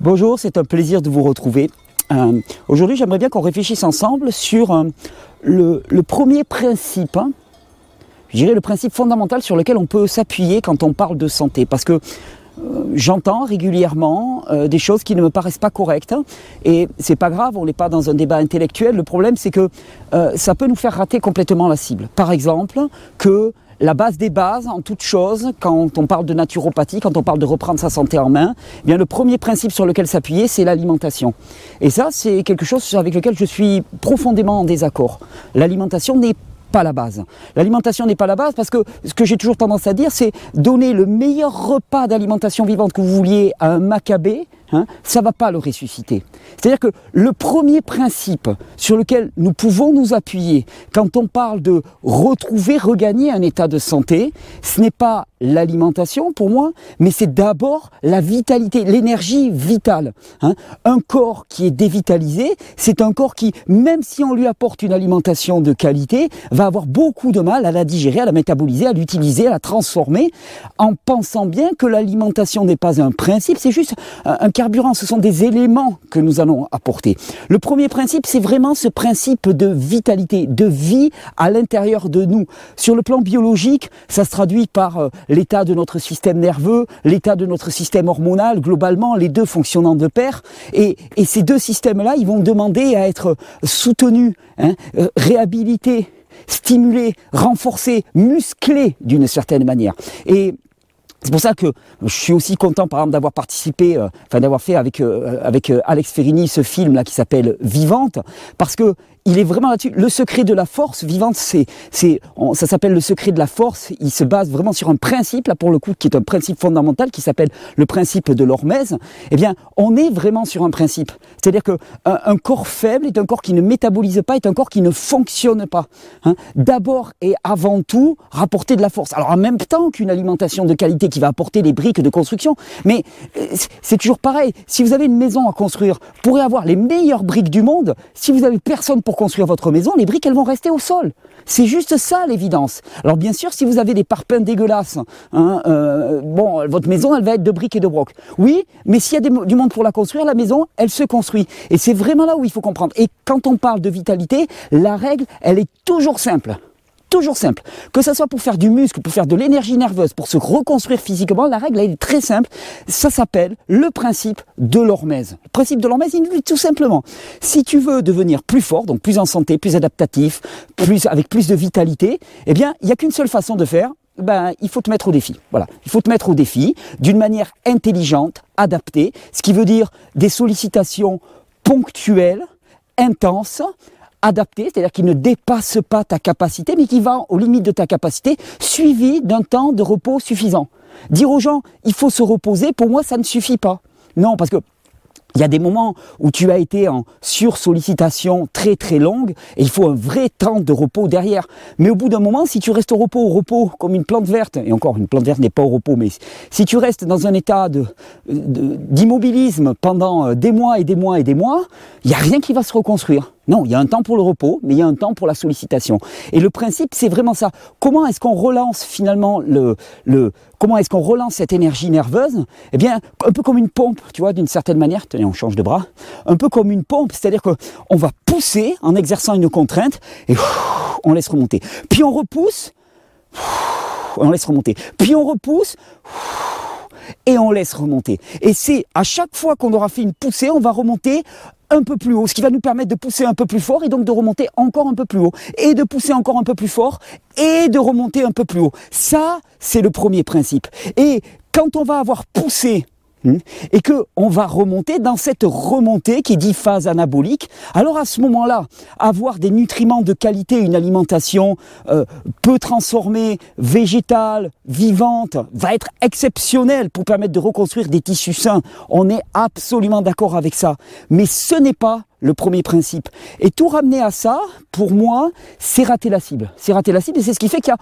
Bonjour, c'est un plaisir de vous retrouver. Euh, Aujourd'hui, j'aimerais bien qu'on réfléchisse ensemble sur euh, le, premier principe, hein, je dirais le principe fondamental sur lequel on peut s'appuyer quand on parle de santé. Parce que euh, j'entends régulièrement des choses qui ne me paraissent pas correctes hein, et c'est pas grave, on n'est pas dans un débat intellectuel. Le problème, c'est que ça peut nous faire rater complètement la cible. Par exemple, que la base des bases en toute chose, quand on parle de naturopathie, quand on parle de reprendre sa santé en main, eh bien le premier principe sur lequel s'appuyer, c'est l'alimentation. Et ça, c'est quelque chose avec lequel je suis profondément en désaccord. L'alimentation n'est pas la base. L'alimentation n'est pas la base parce que ce que j'ai toujours tendance à dire, c'est donner le meilleur repas d'alimentation vivante que vous vouliez à un macabé, hein, ça ne va pas le ressusciter. C'est-à-dire que le premier principe sur lequel nous pouvons nous appuyer quand on parle de retrouver, regagner un état de santé, ce n'est pas l'alimentation pour moi, mais c'est d'abord la vitalité, l'énergie vitale. Hein. Un corps qui est dévitalisé, c'est un corps qui, même si on lui apporte une alimentation de qualité, va avoir beaucoup de mal à la digérer, à la métaboliser, à l'utiliser, à la transformer, en pensant bien que l'alimentation n'est pas un principe, c'est juste un ce sont des éléments que nous allons apporter. Le premier principe, c'est vraiment ce principe de vitalité, de vie à l'intérieur de nous. Sur le plan biologique, ça se traduit par euh, l'état de notre système nerveux, l'état de notre système hormonal, globalement, les deux fonctionnant de pair. Et, et ces deux systèmes-là, ils vont demander à être soutenus, hein, euh, réhabilités, stimulés, renforcés, musclés d'une certaine manière. Et c'est pour ça que je suis aussi content, par exemple, d'avoir participé, euh, enfin d'avoir fait avec euh, avec euh, Alex Ferrini ce film là qui s'appelle Vivante, parce que il est vraiment là-dessus. Le secret de la force vivante, c'est, c'est, ça s'appelle le secret de la force. Il se base vraiment sur un principe, là pour le coup, qui est un principe fondamental, qui s'appelle le principe de l'hormèse. Eh bien, on est vraiment sur un principe. C'est-à-dire que un, corps faible est un corps qui ne métabolise pas, est un corps qui ne fonctionne pas. Hein. D'abord et avant tout, rapporter de la force. Alors en même temps qu'une alimentation de qualité qui va apporter les briques de construction, mais euh, c'est toujours pareil. Si vous avez une maison à construire, vous pourrez avoir les meilleures briques du monde. Si vous avez personne pour construire votre maison, les briques, elles vont rester au sol. C'est juste ça l'évidence. Alors bien sûr, si vous avez des parpaings dégueulasses, hein, euh, bon, votre maison, elle va être de briques et de broc. Oui, mais s'il y a du monde pour la construire, la maison, elle se construit. Et c'est vraiment là où il faut comprendre. Et quand on parle de vitalité, la règle, elle est toujours simple toujours simple. Que ce soit pour faire du muscle, pour faire de l'énergie nerveuse, pour se reconstruire physiquement, la règle est très simple. Ça s'appelle le principe de l'hormèse. Le principe de l'hormèse, il dit tout simplement, si tu veux devenir plus fort, donc plus en santé, plus adaptatif, plus avec plus de vitalité, eh bien, il n'y a qu'une seule façon de faire, ben, il faut te mettre au défi. Voilà. Il faut te mettre au défi d'une manière intelligente, adaptée, ce qui veut dire des sollicitations ponctuelles, intenses, adapté, c'est-à-dire qui ne dépasse pas ta capacité, mais qui va aux limites de ta capacité, suivi d'un temps de repos suffisant. Dire aux gens, il faut se reposer, pour moi, ça ne suffit pas. Non, parce que il y a des moments où tu as été en sursollicitation très très longue et il faut un vrai temps de repos derrière. Mais au bout d'un moment, si tu restes au repos, au repos, comme une plante verte, et encore une plante verte n'est pas au repos, mais si tu restes dans un état d'immobilisme pendant euh, des mois et des mois et des mois, il n'y a rien qui va se reconstruire. Non, il y a un temps pour le repos, mais il y a un temps pour la sollicitation. Et le principe, c'est vraiment ça. Comment est-ce qu'on relance finalement le, comment est-ce qu'on relance cette énergie nerveuse? Eh bien, un peu comme une pompe, tu vois, d'une certaine manière. Tenez, on change de bras. Un peu comme une pompe, c'est-à-dire qu'on va pousser en exerçant une contrainte et on laisse remonter. Puis on repousse, on laisse remonter. Puis on repousse et on laisse remonter. Et c'est à chaque fois qu'on aura fait une poussée, on va remonter un peu plus haut, ce qui va nous permettre de pousser un peu plus fort et donc de remonter encore un peu plus haut, et de pousser encore un peu plus fort, et de remonter un peu plus haut. Ça, c'est le premier principe. Et quand on va avoir poussé. Et que on va remonter dans cette remontée qui dit phase anabolique. Alors à ce moment-là, avoir des nutriments de qualité, une alimentation euh, peu transformée, végétale, vivante, va être exceptionnelle pour permettre de reconstruire des tissus sains. On est absolument d'accord avec ça. Mais ce n'est pas le premier principe. Et tout ramener à ça, pour moi, c'est rater la cible. C'est rater la cible et c'est ce qui fait qu'il y a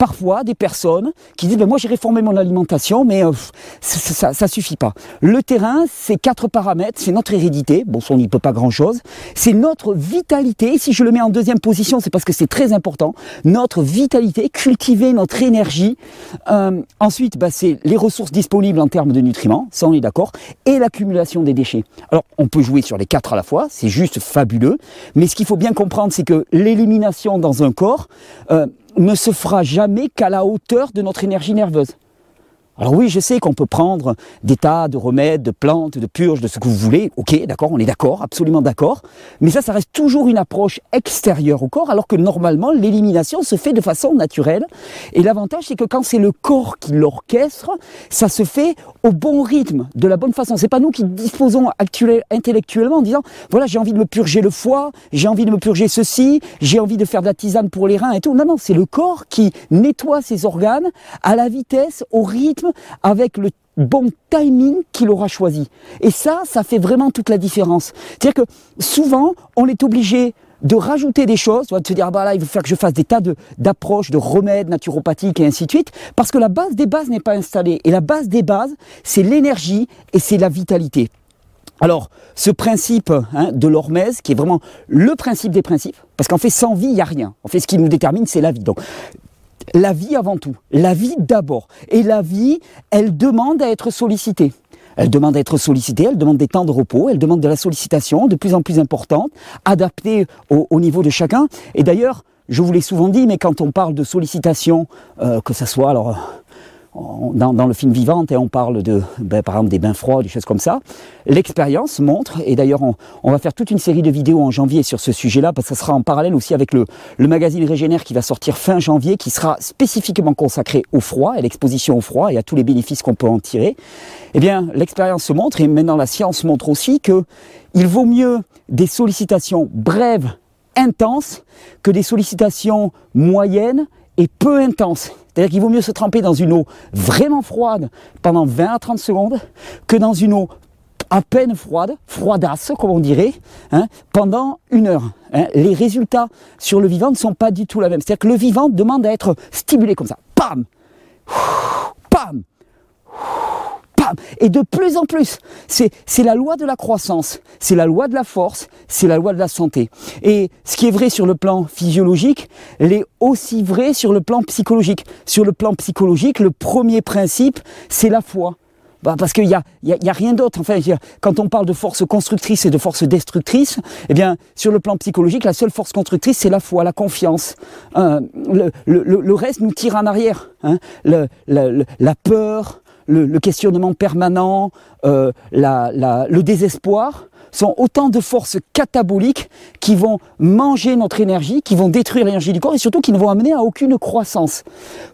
parfois des personnes qui disent ben moi j'ai réformé mon alimentation mais euh, ça, ça, suffit pas. Le terrain, c'est quatre paramètres, c'est notre hérédité, bon on n'y peut pas grand chose, c'est notre vitalité, si je le mets en deuxième position c'est parce que c'est très important, notre vitalité, cultiver notre énergie, euh, ensuite ben, c'est les ressources disponibles en termes de nutriments, ça on est d'accord, et l'accumulation des déchets. Alors on peut jouer sur les quatre à la fois, c'est juste fabuleux, mais ce qu'il faut bien comprendre c'est que l'élimination dans un corps, euh, ne se fera jamais qu'à la hauteur de notre énergie nerveuse. Alors oui, je sais qu'on peut prendre des tas de remèdes, de plantes, de purges, de ce que vous voulez. Ok, d'accord, on est d'accord, absolument d'accord. Mais ça, ça reste toujours une approche extérieure au corps, alors que normalement, l'élimination se fait de façon naturelle. Et l'avantage, c'est que quand c'est le corps qui l'orchestre, ça se fait au bon rythme, de la bonne façon. C'est pas nous qui disposons intellectuellement en disant, voilà, j'ai envie de me purger le foie, j'ai envie de me purger ceci, j'ai envie de faire de la tisane pour les reins et tout. Non, non, c'est le corps qui nettoie ses organes à la vitesse, au rythme avec le bon timing qu'il aura choisi. Et ça, ça fait vraiment toute la différence. C'est-à-dire que souvent, on est obligé de rajouter des choses, de se dire, ah bah là, il faut faire que je fasse des tas d'approches, de, remèdes naturopathiques et ainsi de suite, parce que la base des bases n'est pas installée. Et la base des bases, c'est l'énergie et c'est la vitalité. Alors, ce principe hein, de l'hormèse, qui est vraiment le principe des principes, parce qu'en fait, sans vie, il n'y a rien. En fait, ce qui nous détermine, c'est la vie. Donc, la vie avant tout, la vie d'abord. Et la vie, elle demande à être sollicitée. Elle demande à être sollicitée, elle demande des temps de repos, elle demande de la sollicitation de plus en plus importante, adaptée au, niveau de chacun. Et d'ailleurs, je vous l'ai souvent dit, mais quand on parle de sollicitation, euh, que ce soit alors dans, le film Vivante, et on parle de, ben, par exemple, des bains froids, des choses comme ça. L'expérience montre, et d'ailleurs on, va faire toute une série de vidéos en janvier sur ce sujet-là, parce que ça sera en parallèle aussi avec le, magazine Régénère qui va sortir fin janvier, qui sera spécifiquement consacré au froid, et l'exposition au froid, et à tous les bénéfices qu'on peut en tirer. Eh bien, l'expérience montre, et maintenant la science montre aussi que il vaut mieux des sollicitations brèves, intenses, que des sollicitations moyennes et peu intenses. C'est-à-dire qu'il vaut mieux se tremper dans une eau vraiment froide pendant 20 à 30 secondes que dans une eau à peine froide, froidasse comme on dirait, hein, pendant une heure. Hein. Les résultats sur le vivant ne sont pas du tout la même. C'est-à-dire que le vivant demande à être stimulé comme ça. Pam Pam et de plus en plus, c'est la loi de la croissance, c'est la loi de la force, c'est la loi de la santé. Et ce qui est vrai sur le plan physiologique, l'est aussi vrai sur le plan psychologique. Sur le plan psychologique, le premier principe, c'est la foi. Bah parce qu'il n'y a, y a, rien d'autre. Enfin, quand on parle de force constructrice et de force destructrice, eh bien, sur le plan psychologique, la seule force constructrice, c'est la foi, la confiance. Euh, le, le, le, reste nous tire en arrière. Hein. la peur, le, questionnement permanent, euh, le désespoir, sont autant de forces cataboliques qui vont manger notre énergie, qui vont détruire l'énergie du corps et surtout qui ne vont amener à aucune croissance.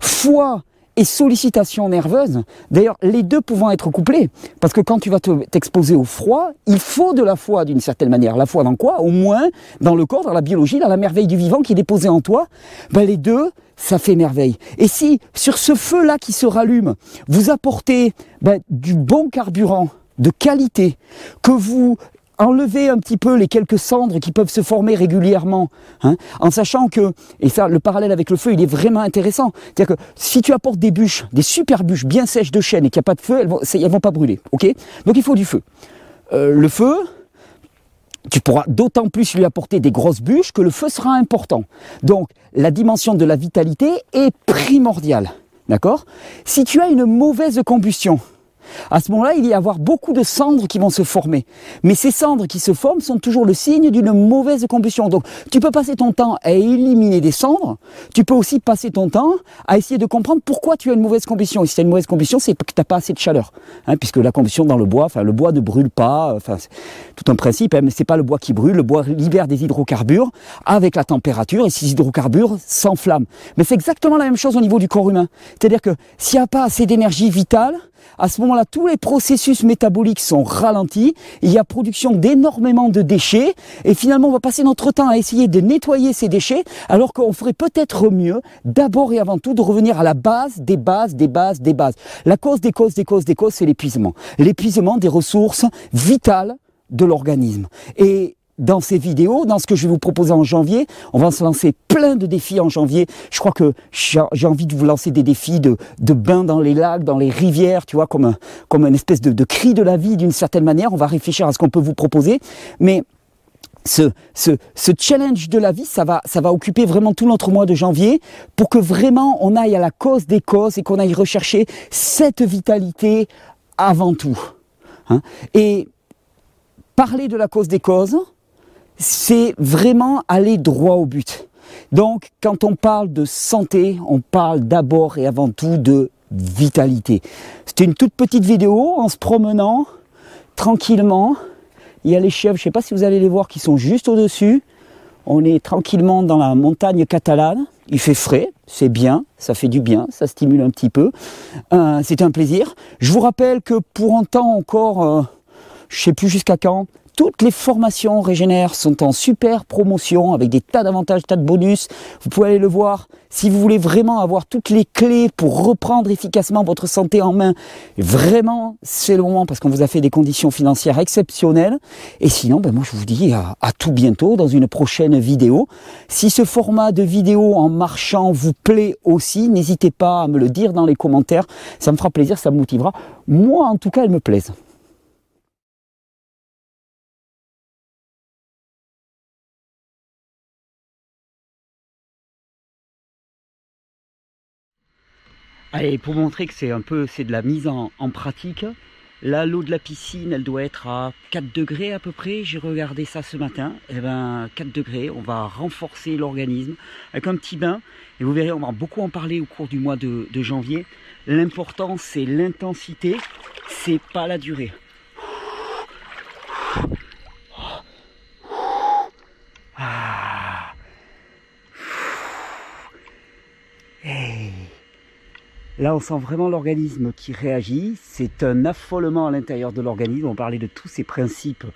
Foi et sollicitation nerveuse, d'ailleurs les deux pouvant être couplés, parce que quand tu vas t'exposer au froid, il faut de la foi d'une certaine manière. La foi dans quoi? Au moins dans le corps, dans la biologie, dans la merveille du vivant qui est déposée en toi. Ben, les deux, ça fait merveille. Et si sur ce feu-là qui se rallume, vous apportez ben, du bon carburant, de qualité, que vous enlevez un petit peu les quelques cendres qui peuvent se former régulièrement, hein, en sachant que, et ça, le parallèle avec le feu, il est vraiment intéressant. C'est-à-dire que si tu apportes des bûches, des super bûches bien sèches de chêne et qu'il n'y a pas de feu, elles vont, elles vont pas brûler, ok? Donc il faut du feu. Euh, le feu, tu pourras d'autant plus lui apporter des grosses bûches que le feu sera important. Donc la dimension de la vitalité est primordiale. D'accord? Si tu as une mauvaise combustion, à ce moment-là, il y a avoir beaucoup de cendres qui vont se former. Mais ces cendres qui se forment sont toujours le signe d'une mauvaise combustion. Donc, tu peux passer ton temps à éliminer des cendres. Tu peux aussi passer ton temps à essayer de comprendre pourquoi tu as une mauvaise combustion. Et si tu as une mauvaise combustion, c'est que tu n'as pas assez de chaleur. Hein, puisque la combustion dans le bois, enfin, le bois ne brûle pas. Enfin, c'est tout un principe. Hein, mais c'est pas le bois qui brûle. Le bois libère des hydrocarbures avec la température et ces hydrocarbures s'enflamment. Mais c'est exactement la même chose au niveau du corps humain. C'est-à-dire que s'il n'y a pas assez d'énergie vitale, à ce moment-là, tous les processus métaboliques sont ralentis, il y a production d'énormément de déchets, et finalement, on va passer notre temps à essayer de nettoyer ces déchets, alors qu'on ferait peut-être mieux, d'abord et avant tout, de revenir à la base des bases, des bases, des bases. La cause des causes, des causes, des causes, c'est l'épuisement. L'épuisement des ressources vitales de l'organisme. Dans ces vidéos, dans ce que je vais vous proposer en janvier. On va se lancer plein de défis en janvier. Je crois que j'ai envie de vous lancer des défis de, de bains dans les lacs, dans les rivières, tu vois, comme, un, comme une espèce de, cri de la vie d'une certaine manière. On va réfléchir à ce qu'on peut vous proposer. Mais ce, ce, challenge de la vie, ça va, ça va occuper vraiment tout notre mois de janvier pour que vraiment on aille à la cause des causes et qu'on aille rechercher cette vitalité avant tout. Hein. Et parler de la cause des causes, c'est vraiment aller droit au but. Donc, quand on parle de santé, on parle d'abord et avant tout de vitalité. C'était une toute petite vidéo en se promenant tranquillement. Il y a les chèvres, je ne sais pas si vous allez les voir, qui sont juste au-dessus. On est tranquillement dans la montagne catalane. Il fait frais, c'est bien, ça fait du bien, ça stimule un petit peu. Euh, c'est un plaisir. Je vous rappelle que pour un temps encore, euh, je ne sais plus jusqu'à quand, toutes les formations Régénère sont en super promotion avec des tas d'avantages, tas de bonus. Vous pouvez aller le voir. Si vous voulez vraiment avoir toutes les clés pour reprendre efficacement votre santé en main, vraiment, c'est le moment parce qu'on vous a fait des conditions financières exceptionnelles. Et sinon, ben moi, je vous dis à, à tout bientôt dans une prochaine vidéo. Si ce format de vidéo en marchant vous plaît aussi, n'hésitez pas à me le dire dans les commentaires. Ça me fera plaisir, ça me motivera. Moi, en tout cas, elle me plaise. Allez, pour montrer que c'est un peu, c'est de la mise en, pratique. Là, l'eau de la piscine, elle doit être à 4 degrés à peu près. J'ai regardé ça ce matin. Eh ben, 4 degrés. On va renforcer l'organisme avec un petit bain. Et vous verrez, on va beaucoup en parler au cours du mois de, de janvier. L'important, c'est l'intensité, c'est pas la durée. Ah. Hey. Là, on sent vraiment l'organisme qui réagit. C'est un affolement à l'intérieur de l'organisme. On parlait de tous ces principes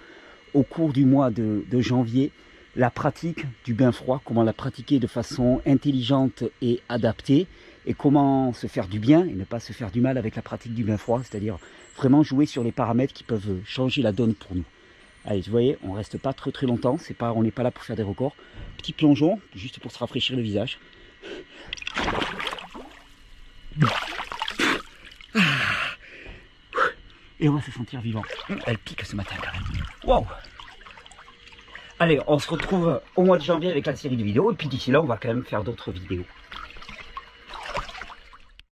au cours du mois de, janvier. La pratique du bain froid, comment la pratiquer de façon intelligente et adaptée, et comment se faire du bien et ne pas se faire du mal avec la pratique du bain froid, c'est-à-dire vraiment jouer sur les paramètres qui peuvent changer la donne pour nous. Allez, vous voyez, on reste pas très très longtemps, c'est pas, on n'est pas là pour faire des records. Petit plongeon, juste pour se rafraîchir le visage. Et on va se sentir vivant. Elle pique ce matin quand même. Wow Allez, on se retrouve au mois de janvier avec la série de vidéos. Et puis d'ici là, on va quand même faire d'autres vidéos.